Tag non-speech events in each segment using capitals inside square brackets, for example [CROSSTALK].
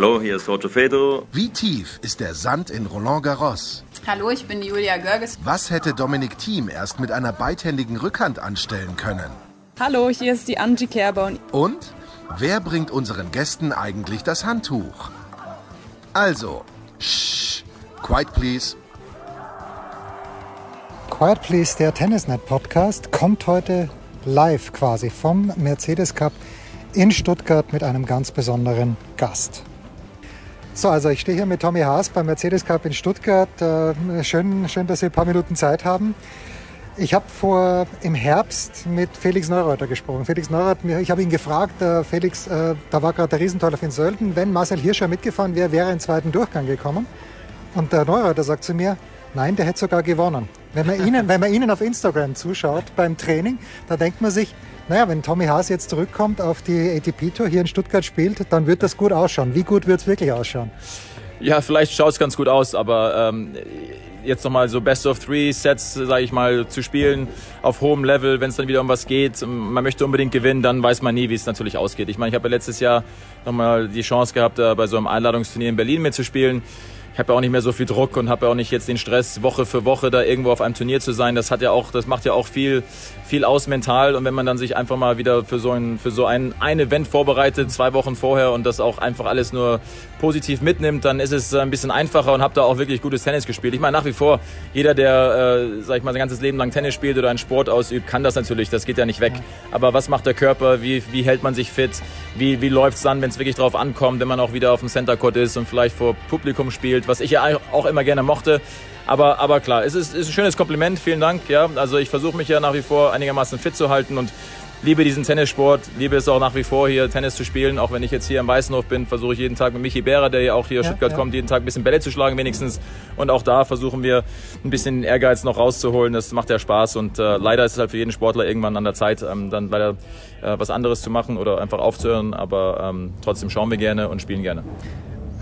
Hallo, hier ist Roger Fedor. Wie tief ist der Sand in Roland Garros? Hallo, ich bin Julia Görges. Was hätte Dominik Thiem erst mit einer beidhändigen Rückhand anstellen können? Hallo, hier ist die Angie Kerber. Und wer bringt unseren Gästen eigentlich das Handtuch? Also, shh, quiet please. Quiet Please, der Tennisnet Podcast, kommt heute live quasi vom Mercedes Cup in Stuttgart mit einem ganz besonderen Gast. So, also ich stehe hier mit Tommy Haas beim Mercedes Cup in Stuttgart. Äh, schön, schön, dass wir ein paar Minuten Zeit haben. Ich habe vor im Herbst mit Felix Neureuter gesprochen. Felix Neureuter, ich habe ihn gefragt, äh, Felix, äh, da war gerade der Riesentorlauf in Sölden, wenn Marcel Hirscher mitgefahren wäre, wäre er in zweiten Durchgang gekommen. Und der Neureuter sagt zu mir, nein, der hätte sogar gewonnen. Wenn man, Ihnen, [LAUGHS] wenn man Ihnen auf Instagram zuschaut beim Training, da denkt man sich, naja, wenn Tommy Haas jetzt zurückkommt auf die ATP-Tour hier in Stuttgart spielt, dann wird das gut ausschauen. Wie gut wird es wirklich ausschauen? Ja, vielleicht schaut es ganz gut aus, aber ähm, jetzt nochmal so Best of Three Sets, sage ich mal, zu spielen auf hohem Level, wenn es dann wieder um was geht, man möchte unbedingt gewinnen, dann weiß man nie, wie es natürlich ausgeht. Ich meine, ich habe ja letztes Jahr nochmal die Chance gehabt, bei so einem Einladungsturnier in Berlin mitzuspielen ich habe ja auch nicht mehr so viel Druck und habe ja auch nicht jetzt den Stress, Woche für Woche da irgendwo auf einem Turnier zu sein. Das hat ja auch, das macht ja auch viel, viel aus mental. Und wenn man dann sich einfach mal wieder für so ein, für so ein, ein Event vorbereitet, zwei Wochen vorher und das auch einfach alles nur positiv mitnimmt, dann ist es ein bisschen einfacher und habe da auch wirklich gutes Tennis gespielt. Ich meine, nach wie vor, jeder, der, äh, sag ich mal, sein ganzes Leben lang Tennis spielt oder einen Sport ausübt, kann das natürlich. Das geht ja nicht weg. Aber was macht der Körper? Wie, wie hält man sich fit? Wie, wie läuft es dann, wenn es wirklich drauf ankommt, wenn man auch wieder auf dem Center Court ist und vielleicht vor Publikum spielt? Was ich ja auch immer gerne mochte. Aber, aber klar, es ist, ist ein schönes Kompliment, vielen Dank. Ja. Also ich versuche mich ja nach wie vor einigermaßen fit zu halten und liebe diesen Tennissport, liebe es auch nach wie vor hier Tennis zu spielen. Auch wenn ich jetzt hier am Weißenhof bin, versuche ich jeden Tag mit Michi Behrer, der ja auch hier aus ja, Stuttgart ja. kommt, jeden Tag ein bisschen Bälle zu schlagen wenigstens. Und auch da versuchen wir ein bisschen Ehrgeiz noch rauszuholen. Das macht ja Spaß und äh, leider ist es halt für jeden Sportler irgendwann an der Zeit, ähm, dann leider äh, was anderes zu machen oder einfach aufzuhören. Aber ähm, trotzdem schauen wir gerne und spielen gerne.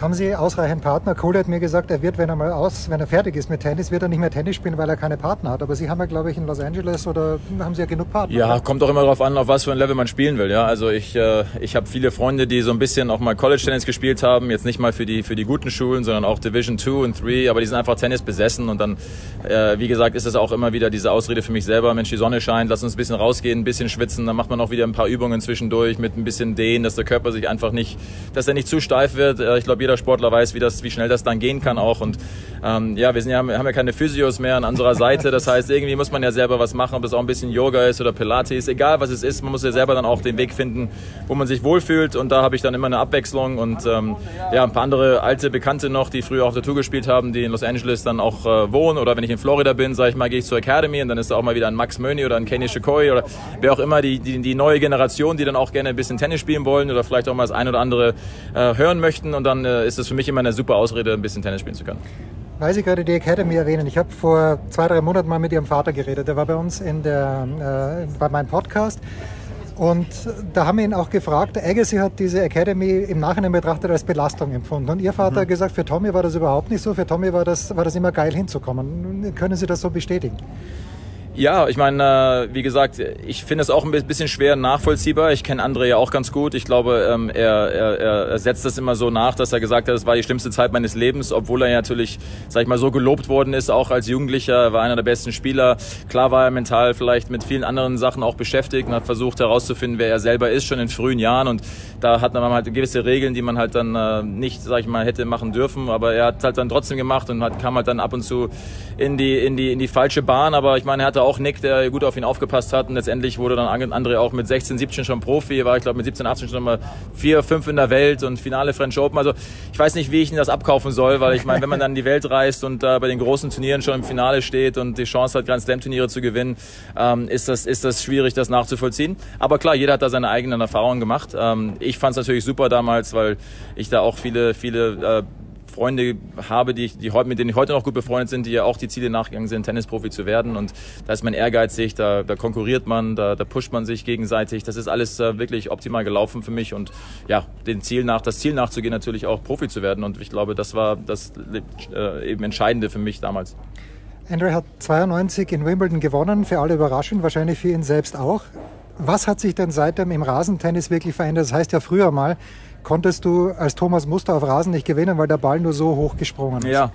Haben Sie ausreichend Partner? Cole hat mir gesagt, er wird, wenn er mal aus, wenn er fertig ist mit Tennis, wird er nicht mehr Tennis spielen, weil er keine Partner hat. Aber Sie haben ja, glaube ich, in Los Angeles oder haben Sie ja genug Partner? Ja, oder? kommt auch immer darauf an, auf was für ein Level man spielen will. Ja, also ich, äh, ich habe viele Freunde, die so ein bisschen auch mal College Tennis gespielt haben. Jetzt nicht mal für die für die guten Schulen, sondern auch Division 2 und 3. Aber die sind einfach Tennis besessen und dann, äh, wie gesagt, ist es auch immer wieder diese Ausrede für mich selber. Mensch, die Sonne scheint, lass uns ein bisschen rausgehen, ein bisschen schwitzen. Dann macht man auch wieder ein paar Übungen zwischendurch mit ein bisschen Dehnen, dass der Körper sich einfach nicht, dass er nicht zu steif wird. Äh, ich glaube, jeder Sportler weiß, wie das wie schnell das dann gehen kann auch. Und ähm, ja, wir sind ja, haben ja keine Physios mehr an unserer Seite. Das heißt, irgendwie muss man ja selber was machen, ob es auch ein bisschen Yoga ist oder Pilates, egal was es ist. Man muss ja selber dann auch den Weg finden, wo man sich wohlfühlt. Und da habe ich dann immer eine Abwechslung und ähm, ja, ein paar andere alte Bekannte noch, die früher auch der Tour gespielt haben, die in Los Angeles dann auch äh, wohnen. Oder wenn ich in Florida bin, sage ich mal, gehe ich zur Academy und dann ist da auch mal wieder ein Max Möni oder ein Kenny Shikoi oder wer auch immer, die, die, die neue Generation, die dann auch gerne ein bisschen Tennis spielen wollen oder vielleicht auch mal das ein oder andere äh, hören möchten. Und dann äh, ist es für mich immer eine super Ausrede, ein bisschen bisschen Tennis spielen zu können. Weil Sie gerade die Academy erwähnen, ich habe vor zwei, drei Monaten mal mit Ihrem Vater geredet. Der war bei uns in der, äh, bei meinem Podcast. Und da haben wir ihn auch gefragt, Agassi hat diese Academy im Nachhinein betrachtet als Belastung empfunden. Und Ihr Vater mhm. hat gesagt, für Tommy war das überhaupt nicht so. Für Tommy war das, war das immer geil hinzukommen. Können Sie das so bestätigen? Ja, ich meine, äh, wie gesagt, ich finde es auch ein bisschen schwer nachvollziehbar. Ich kenne André ja auch ganz gut. Ich glaube, ähm, er, er, er setzt das immer so nach, dass er gesagt hat, es war die schlimmste Zeit meines Lebens, obwohl er ja natürlich, sag ich mal, so gelobt worden ist, auch als Jugendlicher, er war einer der besten Spieler. Klar war er mental vielleicht mit vielen anderen Sachen auch beschäftigt und hat versucht herauszufinden, wer er selber ist, schon in frühen Jahren. Und da hat man halt gewisse Regeln, die man halt dann äh, nicht, sag ich mal, hätte machen dürfen. Aber er hat halt dann trotzdem gemacht und hat, kam halt dann ab und zu in die, in die, in die falsche Bahn. Aber ich meine, er hatte auch Nick, der gut auf ihn aufgepasst hat. Und letztendlich wurde dann André auch mit 16, 17 schon Profi. Er war, ich glaube, mit 17, 18 schon mal 4, 5 in der Welt und Finale French Open. Also ich weiß nicht, wie ich ihn das abkaufen soll, weil ich meine, wenn man dann in die Welt reist und äh, bei den großen Turnieren schon im Finale steht und die Chance hat, Grand Slam Turniere zu gewinnen, ähm, ist, das, ist das schwierig, das nachzuvollziehen. Aber klar, jeder hat da seine eigenen Erfahrungen gemacht. Ähm, ich fand es natürlich super damals, weil ich da auch viele, viele äh, Freunde habe, die, die mit denen ich heute noch gut befreundet sind, die ja auch die Ziele nachgegangen sind, Tennisprofi zu werden. Und da ist man ehrgeizig, da, da konkurriert man, da, da pusht man sich gegenseitig. Das ist alles äh, wirklich optimal gelaufen für mich und ja, den Ziel nach, das Ziel nachzugehen, natürlich auch Profi zu werden. Und ich glaube, das war das äh, eben Entscheidende für mich damals. Andre hat 92 in Wimbledon gewonnen, für alle überraschend, wahrscheinlich für ihn selbst auch. Was hat sich denn seitdem im Rasentennis wirklich verändert? Das heißt ja früher mal, konntest du als Thomas Muster auf Rasen nicht gewinnen, weil der Ball nur so hoch gesprungen ist. Ja,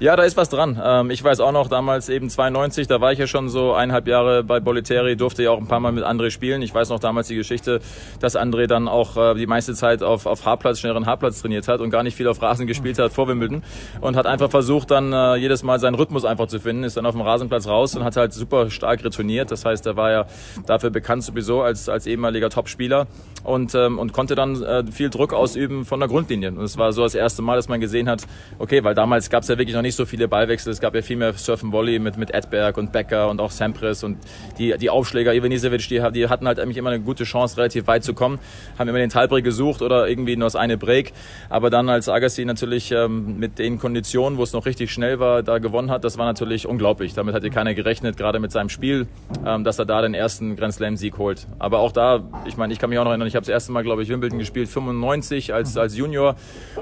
ja da ist was dran. Ähm, ich weiß auch noch, damals eben 92, da war ich ja schon so eineinhalb Jahre bei Bolleteri, durfte ja auch ein paar Mal mit André spielen. Ich weiß noch damals die Geschichte, dass André dann auch äh, die meiste Zeit auf, auf Haarplatz, schnelleren Haarplatz trainiert hat und gar nicht viel auf Rasen gespielt hat vor Wimbledon und hat einfach versucht, dann äh, jedes Mal seinen Rhythmus einfach zu finden, ist dann auf dem Rasenplatz raus und hat halt super stark retourniert. Das heißt, er war ja dafür bekannt sowieso als, als ehemaliger Topspieler und, ähm, und konnte dann äh, viel Druck ausüben von der Grundlinie. Und es war so das erste Mal, dass man gesehen hat, okay, weil damals gab es ja wirklich noch nicht so viele Ballwechsel. Es gab ja viel mehr Surfen Volley mit, mit Edberg und Becker und auch Sampras und die, die Aufschläger, Ivanisevic, die, die hatten halt eigentlich immer eine gute Chance, relativ weit zu kommen, haben immer den Tiebreak gesucht oder irgendwie nur das eine Break. Aber dann als Agassi natürlich ähm, mit den Konditionen, wo es noch richtig schnell war, da gewonnen hat, das war natürlich unglaublich. Damit hatte keiner gerechnet, gerade mit seinem Spiel, ähm, dass er da den ersten Grand Slam Sieg holt. Aber auch da, ich meine, ich kann mich auch noch erinnern, ich habe das erste Mal, glaube ich, Wimbledon gespielt, 95 als, als Junior.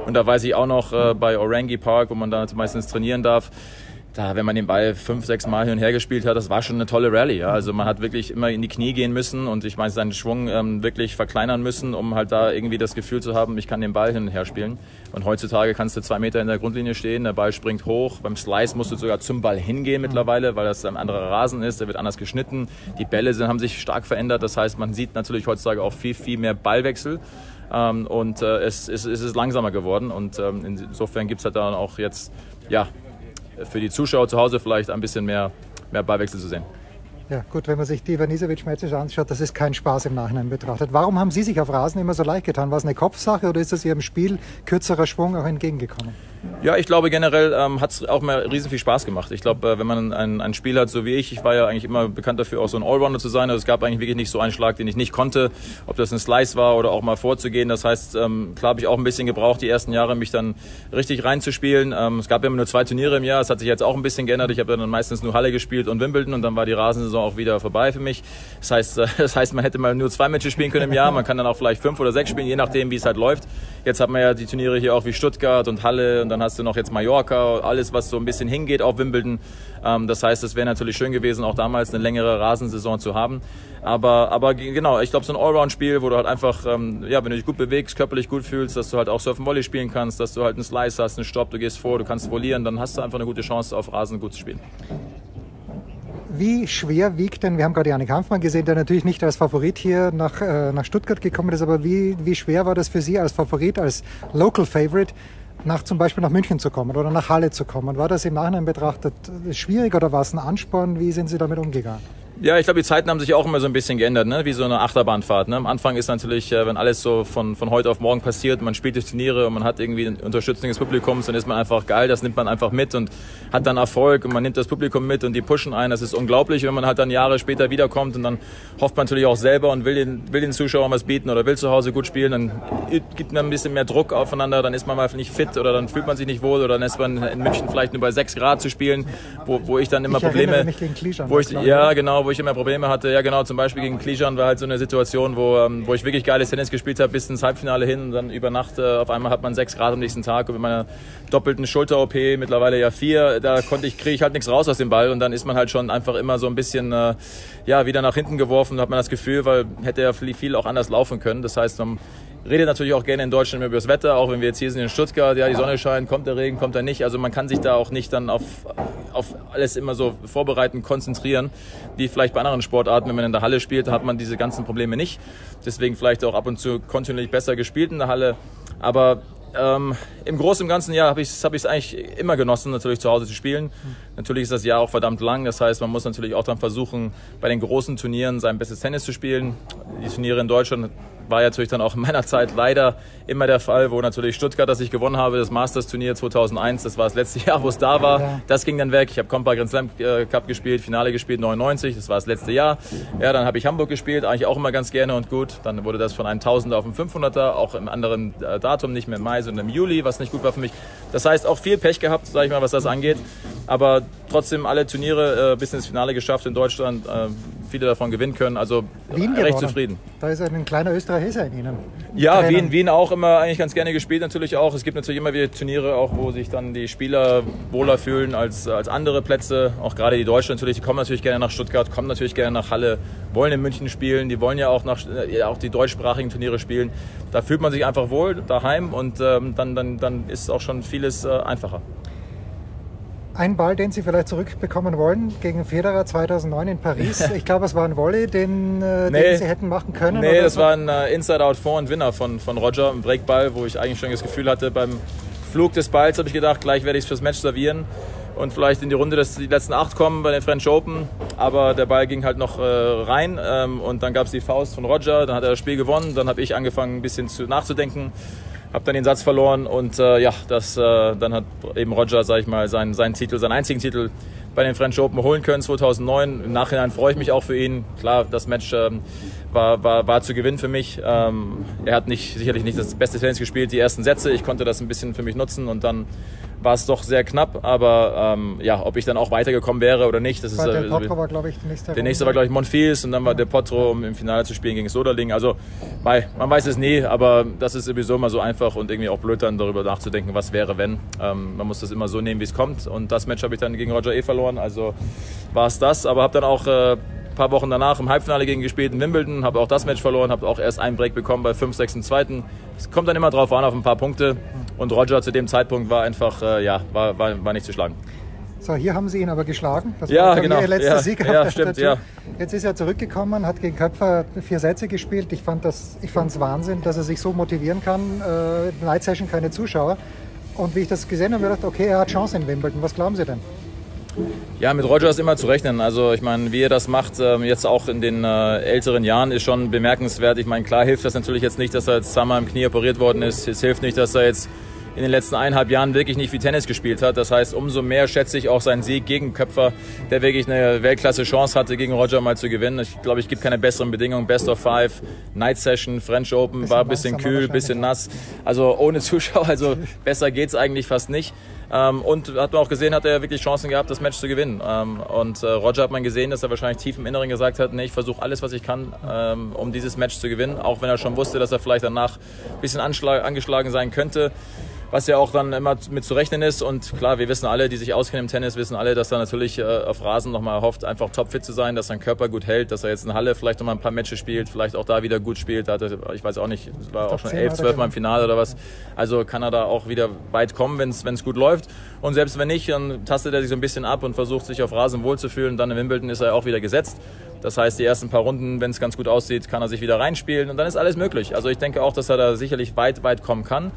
Und da weiß ich auch noch äh, bei Orangi Park, wo man da meistens trainieren darf, da, wenn man den Ball fünf, sechs Mal hin und her gespielt hat, das war schon eine tolle Rallye. Ja. Also man hat wirklich immer in die Knie gehen müssen und ich meine seinen Schwung ähm, wirklich verkleinern müssen, um halt da irgendwie das Gefühl zu haben, ich kann den Ball hin und her spielen. Und heutzutage kannst du zwei Meter in der Grundlinie stehen, der Ball springt hoch. Beim Slice musst du sogar zum Ball hingehen mittlerweile, weil das ein anderer Rasen ist, der wird anders geschnitten. Die Bälle sind, haben sich stark verändert. Das heißt, man sieht natürlich heutzutage auch viel, viel mehr Ballwechsel. Ähm, und äh, es, es, es, ist langsamer geworden. Und ähm, insofern gibt es halt dann auch jetzt ja, für die Zuschauer zu Hause vielleicht ein bisschen mehr, mehr Ballwechsel zu sehen. Ja, gut, wenn man sich die Ivanisevic-Matches anschaut, das ist kein Spaß im Nachhinein betrachtet. Warum haben Sie sich auf Rasen immer so leicht getan? War es eine Kopfsache oder ist es Ihrem Spiel kürzerer Schwung auch entgegengekommen? Ja, ich glaube generell ähm, hat es auch mal riesen viel Spaß gemacht. Ich glaube, äh, wenn man ein, ein Spiel hat, so wie ich, ich war ja eigentlich immer bekannt dafür, auch so ein Allrounder zu sein. Also es gab eigentlich wirklich nicht so einen Schlag, den ich nicht konnte, ob das ein Slice war oder auch mal vorzugehen. Das heißt, ähm, klar habe ich auch ein bisschen gebraucht, die ersten Jahre mich dann richtig reinzuspielen. Ähm, es gab ja immer nur zwei Turniere im Jahr, es hat sich jetzt auch ein bisschen geändert. Ich habe dann meistens nur Halle gespielt und Wimbledon und dann war die Rasensaison auch wieder vorbei für mich. Das heißt, äh, [LAUGHS] das heißt, man hätte mal nur zwei Matches spielen können im Jahr, man kann dann auch vielleicht fünf oder sechs spielen, je nachdem, wie es halt läuft. Jetzt hat man ja die Turniere hier auch wie Stuttgart und Halle und dann hast du noch jetzt Mallorca alles, was so ein bisschen hingeht auf Wimbledon. Ähm, das heißt, es wäre natürlich schön gewesen, auch damals eine längere Rasensaison zu haben. Aber, aber genau, ich glaube, so ein Allround-Spiel, wo du halt einfach, ähm, ja, wenn du dich gut bewegst, körperlich gut fühlst, dass du halt auch Surfen Volley spielen kannst, dass du halt einen Slice hast, einen Stopp, du gehst vor, du kannst vollieren, dann hast du einfach eine gute Chance, auf Rasen gut zu spielen. Wie schwer wiegt denn, wir haben gerade Janik Hanfmann gesehen, der natürlich nicht als Favorit hier nach, äh, nach Stuttgart gekommen ist, aber wie, wie schwer war das für Sie als Favorit, als Local Favorite, nach zum Beispiel nach München zu kommen oder nach Halle zu kommen. War das im Nachhinein betrachtet schwierig oder war es ein Ansporn? Wie sind Sie damit umgegangen? Ja, ich glaube, die Zeiten haben sich auch immer so ein bisschen geändert, ne? wie so eine Achterbahnfahrt. Ne? Am Anfang ist natürlich, äh, wenn alles so von, von heute auf morgen passiert, man spielt die Turniere und man hat irgendwie ein unterstützendes Publikum, dann ist man einfach geil, das nimmt man einfach mit und hat dann Erfolg und man nimmt das Publikum mit und die pushen ein. Das ist unglaublich, wenn man halt dann Jahre später wiederkommt und dann hofft man natürlich auch selber und will den, will den Zuschauern was bieten oder will zu Hause gut spielen, dann gibt man ein bisschen mehr Druck aufeinander, dann ist man mal nicht fit oder dann fühlt man sich nicht wohl oder dann ist man in München vielleicht nur bei 6 Grad zu spielen, wo, wo ich dann immer ich Probleme... Mich gegen wo ich, ja, genau, wo ich immer Probleme hatte. Ja, genau, zum Beispiel gegen Klijan war halt so eine Situation, wo, ähm, wo ich wirklich geiles Tennis gespielt habe, bis ins Halbfinale hin und dann über Nacht äh, auf einmal hat man sechs Grad am nächsten Tag und mit meiner doppelten Schulter-OP, mittlerweile ja vier, da konnte ich, kriege ich halt nichts raus aus dem Ball und dann ist man halt schon einfach immer so ein bisschen, äh, ja, wieder nach hinten geworfen, hat man das Gefühl, weil hätte ja viel auch anders laufen können. Das heißt, man redet natürlich auch gerne in Deutschland über das Wetter, auch wenn wir jetzt hier sind in Stuttgart, ja, die Sonne scheint, kommt der Regen, kommt er nicht. Also man kann sich da auch nicht dann auf, auf alles immer so vorbereiten, konzentrieren, wie vielleicht bei anderen Sportarten, wenn man in der Halle spielt, hat man diese ganzen Probleme nicht. Deswegen vielleicht auch ab und zu kontinuierlich besser gespielt in der Halle. Aber ähm, Im Großen und Ganzen ja, habe ich es hab eigentlich immer genossen, natürlich zu Hause zu spielen. Natürlich ist das Jahr auch verdammt lang. Das heißt, man muss natürlich auch dann versuchen, bei den großen Turnieren sein bestes Tennis zu spielen. Die Turniere in Deutschland war natürlich dann auch in meiner Zeit leider immer der Fall, wo natürlich Stuttgart, das ich gewonnen habe, das Masters-Turnier 2001, das war das letzte [LAUGHS] Jahr, wo es da war. Das ging dann weg. Ich habe Compa Grand Slam äh, Cup gespielt, Finale gespielt 99, das war das letzte Jahr. Ja, dann habe ich Hamburg gespielt, eigentlich auch immer ganz gerne und gut. Dann wurde das von einem Tausender auf einen 500er, auch im anderen äh, Datum, nicht mehr im Mai, sondern im Juli, was nicht gut war für mich. Das heißt, auch viel Pech gehabt, sage ich mal, was das angeht. Aber trotzdem alle Turniere äh, bis ins Finale geschafft in Deutschland, äh, viele davon gewinnen können. Also Wien recht gewonnen. zufrieden. Da ist ein kleiner Österreicher in Ihnen. Ja. Wien, Wien auch immer eigentlich ganz gerne gespielt natürlich auch. Es gibt natürlich immer wieder Turniere, auch wo sich dann die Spieler wohler fühlen als, als andere Plätze. Auch gerade die Deutschen natürlich, die kommen natürlich gerne nach Stuttgart, kommen natürlich gerne nach Halle, wollen in München spielen, die wollen ja auch, nach, ja, auch die deutschsprachigen Turniere spielen. Da fühlt man sich einfach wohl daheim und ähm, dann, dann, dann ist auch schon vieles äh, einfacher. Ein Ball, den Sie vielleicht zurückbekommen wollen, gegen Federer 2009 in Paris. [LAUGHS] Ich glaube, es war ein Volley, den, äh, Nee. den Sie hätten machen können. Nee, das so. war ein äh, Inside-Out-Vorhand-Winner von, von Roger, ein Breakball, wo ich eigentlich schon das Gefühl hatte, beim Flug des Balls habe ich gedacht, gleich werde ich es fürs Match servieren und vielleicht in die Runde, dass die letzten acht kommen bei den French Open. Aber der Ball ging halt noch äh, rein ähm, und dann gab es die Faust von Roger, dann hat er das Spiel gewonnen, dann habe ich angefangen ein bisschen zu, nachzudenken. Habe dann den Satz verloren und äh, ja, das, äh, dann hat eben Roger, sag ich mal, seinen, seinen Titel, seinen einzigen Titel bei den French Open holen können 2009. Im Nachhinein freue ich mich auch für ihn. Klar, das Match ähm, war, war, war zu gewinnen für mich. Ähm, er hat nicht, sicherlich nicht das beste Tennis gespielt, die ersten Sätze. Ich konnte das ein bisschen für mich nutzen und dann war es doch sehr knapp. Aber ähm, ja, ob ich dann auch weitergekommen wäre oder nicht, das ist äh, Del Potro war, glaube ich, die nächste der nächste war, glaube ich, Monfils und dann war der Potro, um im Finale zu spielen gegen Soderling. Also, mei, man weiß es nie, aber das ist sowieso immer so einfach und irgendwie auch blöd dann darüber nachzudenken, was wäre, wenn. Ähm, man muss das immer so nehmen, wie es kommt. Und das Match habe ich dann gegen Roger E verloren, also war es das. Aber habe dann auch äh, ein paar Wochen danach im Halbfinale gegen gespielt in Wimbledon, habe auch das Match verloren, habe auch erst einen Break bekommen bei 5, 6 und 2. Es kommt dann immer drauf an, auf ein paar Punkte. Und Roger zu dem Zeitpunkt war einfach, äh, ja, war, war, war nicht zu schlagen. So, hier haben Sie ihn aber geschlagen. Das Ja, war genau. Ihr letzter Ja, Sieg ja, stimmt, ja. [LAUGHS] Jetzt ist er zurückgekommen, hat gegen Köpfer vier Sätze gespielt. Ich fand es Wahnsinn, dass er sich so motivieren kann. Äh, Night Session keine Zuschauer. Und wie ich das gesehen habe, habe ich gedacht, okay, er hat Chance in Wimbledon. Was glauben Sie denn? Ja, mit Roger ist immer zu rechnen. Also ich meine, wie er das macht, ähm, jetzt auch in den äh, älteren Jahren, ist schon bemerkenswert. Ich meine, klar hilft das natürlich jetzt nicht, dass er jetzt zweimal im Knie operiert worden ist. Es hilft nicht, dass er jetzt in den letzten eineinhalb Jahren wirklich nicht wie Tennis gespielt hat. Das heißt, umso mehr schätze ich auch seinen Sieg gegen Köpfer, der wirklich eine Weltklasse-Chance hatte, gegen Roger mal zu gewinnen. Ich glaube, ich gibt keine besseren Bedingungen. Best of Five, Night Session, French Open, war ein bisschen kühl, bisschen nass. Also ohne Zuschauer, also besser geht's eigentlich fast nicht. Ähm, und hat man auch gesehen, hat er wirklich Chancen gehabt, das Match zu gewinnen. Ähm, und äh, Roger hat man gesehen, dass er wahrscheinlich tief im Inneren gesagt hat, nee, ich versuche alles, was ich kann, ähm, um dieses Match zu gewinnen. Auch wenn er schon wusste, dass er vielleicht danach ein bisschen angeschlagen sein könnte. Was ja auch dann immer mit zu rechnen ist. Und klar, wir wissen alle, die sich auskennen im Tennis, wissen alle, dass er natürlich äh, auf Rasen nochmal hofft, einfach topfit zu sein, dass sein Körper gut hält, dass er jetzt in Halle vielleicht nochmal ein paar Matches spielt, vielleicht auch da wieder gut spielt. Da hat er, ich weiß auch nicht, war auch schon 10 elf, hat er zwölf Mal im. Finale oder was. Also kann er da auch wieder weit kommen, wenn es gut läuft. Und selbst wenn nicht, dann tastet er sich so ein bisschen ab und versucht sich auf Rasen wohlzufühlen. Dann in Wimbledon ist er auch wieder gesetzt. Das heißt, die ersten paar Runden, wenn es ganz gut aussieht, kann er sich wieder reinspielen und dann ist alles möglich. Also ich denke auch, dass er da sicherlich weit, weit kommen kann.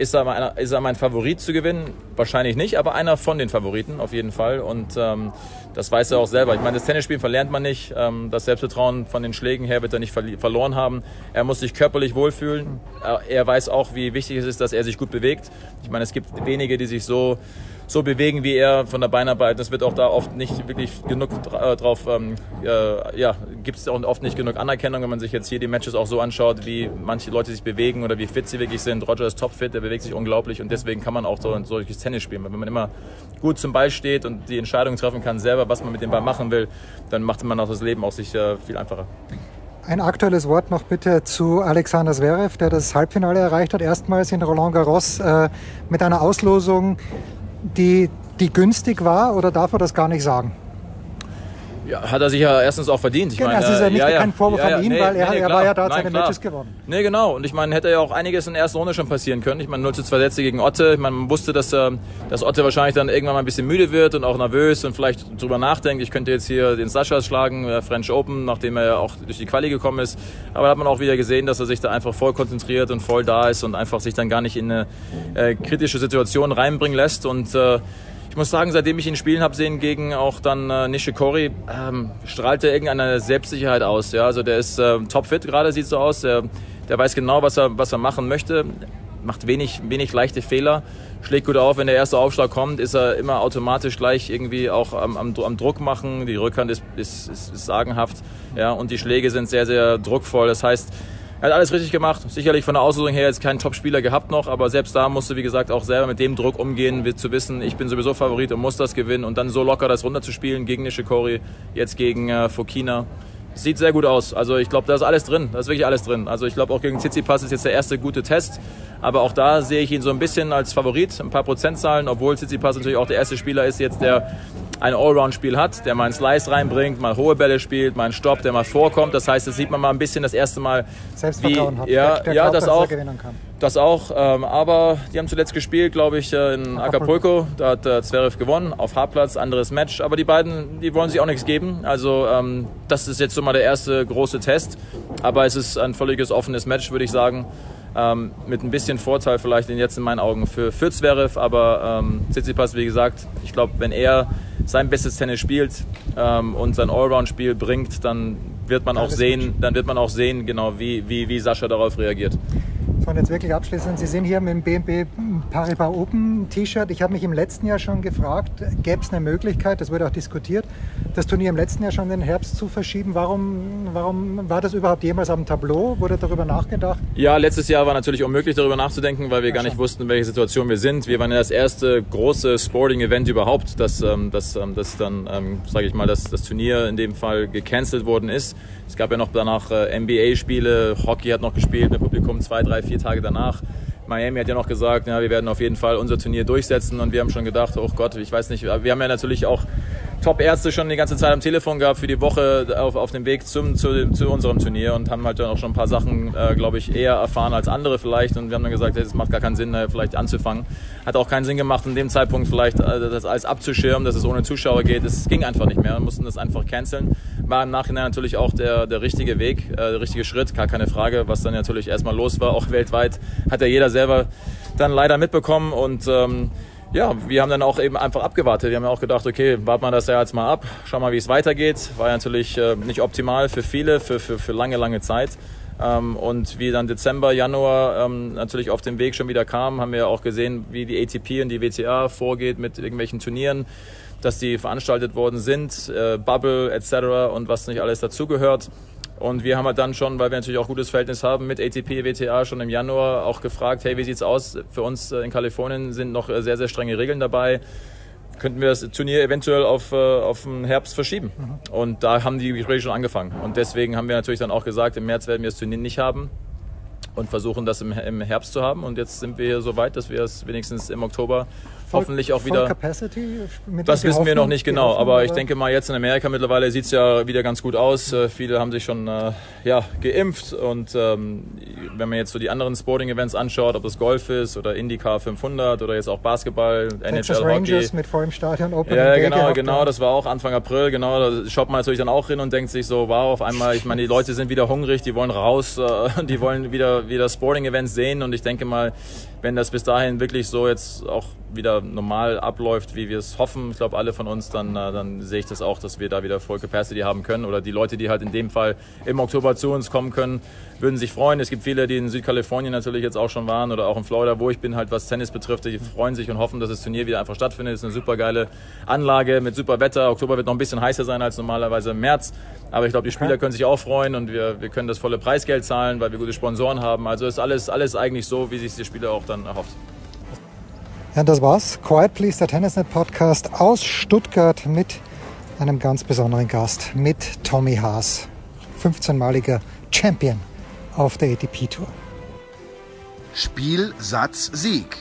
Ist er, mein, ist er mein Favorit zu gewinnen? Wahrscheinlich nicht, aber einer von den Favoriten auf jeden Fall. Und ähm, das weiß er auch selber. Ich meine, das Tennisspielen verlernt man nicht. Ähm, das Selbstvertrauen von den Schlägen her wird er nicht verloren haben. Er muss sich körperlich wohlfühlen. Er weiß auch, wie wichtig es ist, dass er sich gut bewegt. Ich meine, es gibt wenige, die sich so so bewegen wie er von der Beinarbeit. Es wird auch da oft nicht wirklich genug äh, drauf, ähm, äh, ja, gibt es auch oft nicht genug Anerkennung, wenn man sich jetzt hier die Matches auch so anschaut, wie manche Leute sich bewegen oder wie fit sie wirklich sind. Roger ist topfit, der bewegt sich unglaublich und deswegen kann man auch so ein solches Tennis spielen. Weil Wenn man immer gut zum Ball steht und die Entscheidung treffen kann selber, was man mit dem Ball machen will, dann macht man auch das Leben auch sich äh, viel einfacher. Ein aktuelles Wort noch bitte zu Alexander Zverev, der das Halbfinale erreicht hat, erstmals in Roland Garros äh, mit einer Auslosung, die, die günstig war oder darf er das gar nicht sagen? Ja, hat er sich ja erstens auch verdient. Ich Genau, meine, es ist ja nicht äh, kein Vorwurf an ihn, weil er- er war ja da, hat Nein, seine klar. Matches gewonnen. Nee, genau. Und ich meine, hätte ja auch einiges in der ersten Runde schon passieren können. Ich meine, 0 zu 2 Sätze gegen Otte. Ich meine, man wusste, dass, äh, dass Otte wahrscheinlich dann irgendwann mal ein bisschen müde wird und auch nervös und vielleicht drüber nachdenkt, ich könnte jetzt hier den Sascha schlagen, äh, French Open, nachdem er ja auch durch die Quali gekommen ist. Aber da hat man auch wieder gesehen, dass er sich da einfach voll konzentriert und voll da ist und einfach sich dann gar nicht in eine äh, kritische Situation reinbringen lässt. Und äh, ich muss sagen, seitdem ich ihn spielen habe sehen gegen auch dann äh, Nishikori, ähm, strahlt er irgendeine Selbstsicherheit aus. Ja? Also der ist äh, topfit gerade, sieht so aus. Der, Der weiß genau, was er, was er machen möchte macht wenig, wenig leichte Fehler, schlägt gut auf. Wenn der erste Aufschlag kommt, ist er immer automatisch gleich irgendwie auch am, am, am Druck machen. Die Rückhand ist, ist, ist, ist sagenhaft ja, und die Schläge sind sehr, sehr druckvoll. Das heißt, er hat alles richtig gemacht. Sicherlich von der Auslosung her jetzt keinen Top-Spieler gehabt noch, aber selbst da musste, wie gesagt, auch selber mit dem Druck umgehen, zu wissen, ich bin sowieso Favorit und muss das gewinnen und dann so locker das runterzuspielen gegen Nishikori, jetzt gegen äh, Fokina. Sieht sehr gut aus. Also ich glaube, da ist alles drin. Da ist wirklich alles drin. Also ich glaube auch gegen Tsitsipas ist jetzt der erste gute Test. Aber auch da sehe ich ihn so ein bisschen als Favorit, ein paar Prozentzahlen, obwohl Tsitsipas natürlich auch der erste Spieler ist jetzt, der ein Allround-Spiel hat, der mal einen Slice reinbringt, mal hohe Bälle spielt, mal einen Stopp, der mal vorkommt. Das heißt, das sieht man mal ein bisschen das erste Mal, Selbstvertrauen wie, hat. ja, Der- der ja, glaubt, das auch, gewinnen kann. das auch. Ähm, aber die haben zuletzt gespielt, glaube ich, äh, in Acapulco. Da hat äh, Zverev gewonnen auf Hartplatz, anderes Match. Aber die beiden, die wollen sich auch nichts geben. Also ähm, das ist jetzt so mal der erste große Test. Aber es ist ein völliges offenes Match, würde ich sagen. Ähm, mit ein bisschen Vorteil vielleicht jetzt in meinen Augen für, für Zverev. Aber ähm, Tsitsipas, wie gesagt, ich glaube, wenn er sein bestes Tennis spielt ähm, und sein Allround-Spiel bringt, dann wird man auch sehen, dann wird man auch sehen, genau wie, wie, wie Sascha darauf reagiert. Und jetzt wirklich abschließend. Sie sind hier mit dem BNB Paribas Open T-Shirt. Ich habe mich im letzten Jahr schon gefragt, gäbe es eine Möglichkeit, das wurde auch diskutiert, das Turnier im letzten Jahr schon in den Herbst zu verschieben. Warum, warum war das überhaupt jemals am Tableau? Wurde darüber nachgedacht? Ja, letztes Jahr war natürlich unmöglich darüber nachzudenken, weil wir gar nicht wussten, in welcher Situation wir sind. Wir waren ja das erste große Sporting-Event überhaupt, dass, ähm, dass, ähm, dass dann, ähm, sage ich mal, dass das Turnier in dem Fall gecancelt worden ist. Es gab ja noch danach äh, NBA-Spiele, Hockey hat noch gespielt mit Publikum zwei, drei, vier Tage danach. Miami hat ja noch gesagt, ja, wir werden auf jeden Fall unser Turnier durchsetzen und wir haben schon gedacht, oh Gott, ich weiß nicht, wir haben ja natürlich auch Top-Ärzte schon die ganze Zeit am Telefon gehabt für die Woche auf, auf dem Weg zum, zu, zu unserem Turnier und haben halt dann auch schon ein paar Sachen, äh, glaube ich, eher erfahren als andere vielleicht. Und wir haben dann gesagt, es macht gar keinen Sinn, äh, vielleicht anzufangen. Hat auch keinen Sinn gemacht, in dem Zeitpunkt vielleicht äh, das alles abzuschirmen, dass es ohne Zuschauer geht. Es ging einfach nicht mehr. Wir mussten das einfach canceln. War im Nachhinein natürlich auch der, der richtige Weg, äh, der richtige Schritt, gar keine Frage, was dann natürlich erstmal los war, auch weltweit. Hat ja jeder selber dann leider mitbekommen und ähm, ja, wir haben dann auch eben einfach abgewartet. Wir haben ja auch gedacht, okay, warten wir das Jahr jetzt mal ab, schauen mal, wie es weitergeht. War ja natürlich äh, nicht optimal für viele, für, für, für lange, lange Zeit. Ähm, und wie dann Dezember, Januar ähm, natürlich auf dem Weg schon wieder kam, haben wir auch gesehen, wie die ATP und die WTA vorgeht mit irgendwelchen Turnieren, dass die veranstaltet worden sind, äh, Bubble etc. und was nicht alles dazugehört. Und wir haben halt dann schon, weil wir natürlich auch gutes Verhältnis haben mit ATP, WTA schon im Januar auch gefragt, hey, wie sieht's aus? Für uns äh, in Kalifornien sind noch äh, sehr, sehr strenge Regeln dabei. Könnten wir das Turnier eventuell auf, äh, auf den Herbst verschieben? Und da haben die Gespräche schon angefangen. Und deswegen haben wir natürlich dann auch gesagt, im März werden wir das Turnier nicht haben und versuchen das im, im Herbst zu haben. Und jetzt sind wir hier so weit, dass wir es wenigstens im Oktober hoffentlich auch Voll wieder Capacity? Das wissen wir noch nicht genau, Hoffnung, aber ich denke mal jetzt in Amerika mittlerweile sieht es ja wieder ganz gut aus. Äh, viele haben sich schon äh, ja, geimpft und ähm, wenn man jetzt so die anderen Sporting-Events anschaut, ob das Golf ist oder IndyCar 500 oder jetzt auch Basketball, Texas NHL Hockey. Rangers mit vollem Stadion Open Ja, genau, gehabt, genau, das war auch Anfang April, genau, da schaut man natürlich dann auch hin und denkt sich so, wow, auf einmal, ich meine, die Leute sind wieder hungrig, die wollen raus, äh, die wollen wieder, wieder Sporting-Events sehen und ich denke mal, wenn das bis dahin wirklich so jetzt auch wieder normal abläuft, wie wir es hoffen, ich glaube alle von uns, dann, äh, dann sehe ich das auch, dass wir da wieder Full Capacity haben können oder die Leute, die halt in dem Fall im Oktober zu uns kommen können, würden sich freuen. Es gibt viele, die in Südkalifornien natürlich jetzt auch schon waren oder auch in Florida, wo ich bin, halt was Tennis betrifft, die freuen sich und hoffen, dass das Turnier wieder einfach stattfindet. Es ist eine super geile Anlage mit super Wetter. Oktober wird noch ein bisschen heißer sein als normalerweise im März. Aber ich glaube, die Spieler können sich auch freuen und wir, wir können das volle Preisgeld zahlen, weil wir gute Sponsoren haben. Also ist alles, alles eigentlich so, wie sich die Spieler auch dann erhofft. Ja, das war's. Quiet Please, der Tennisnet Podcast aus Stuttgart mit einem ganz besonderen Gast, mit Tommy Haas, 15-maliger Champion auf der ATP Tour. Spiel, Satz, Sieg.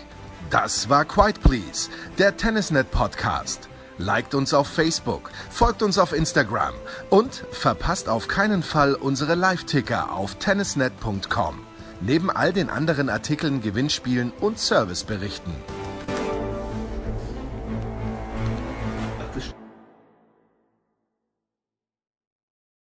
Das war Quiet Please, der Tennisnet Podcast. Liked uns auf Facebook, folgt uns auf Instagram und verpasst auf keinen Fall unsere Live-Ticker auf tennisnet.com. Neben all den anderen Artikeln, Gewinnspielen und Serviceberichten.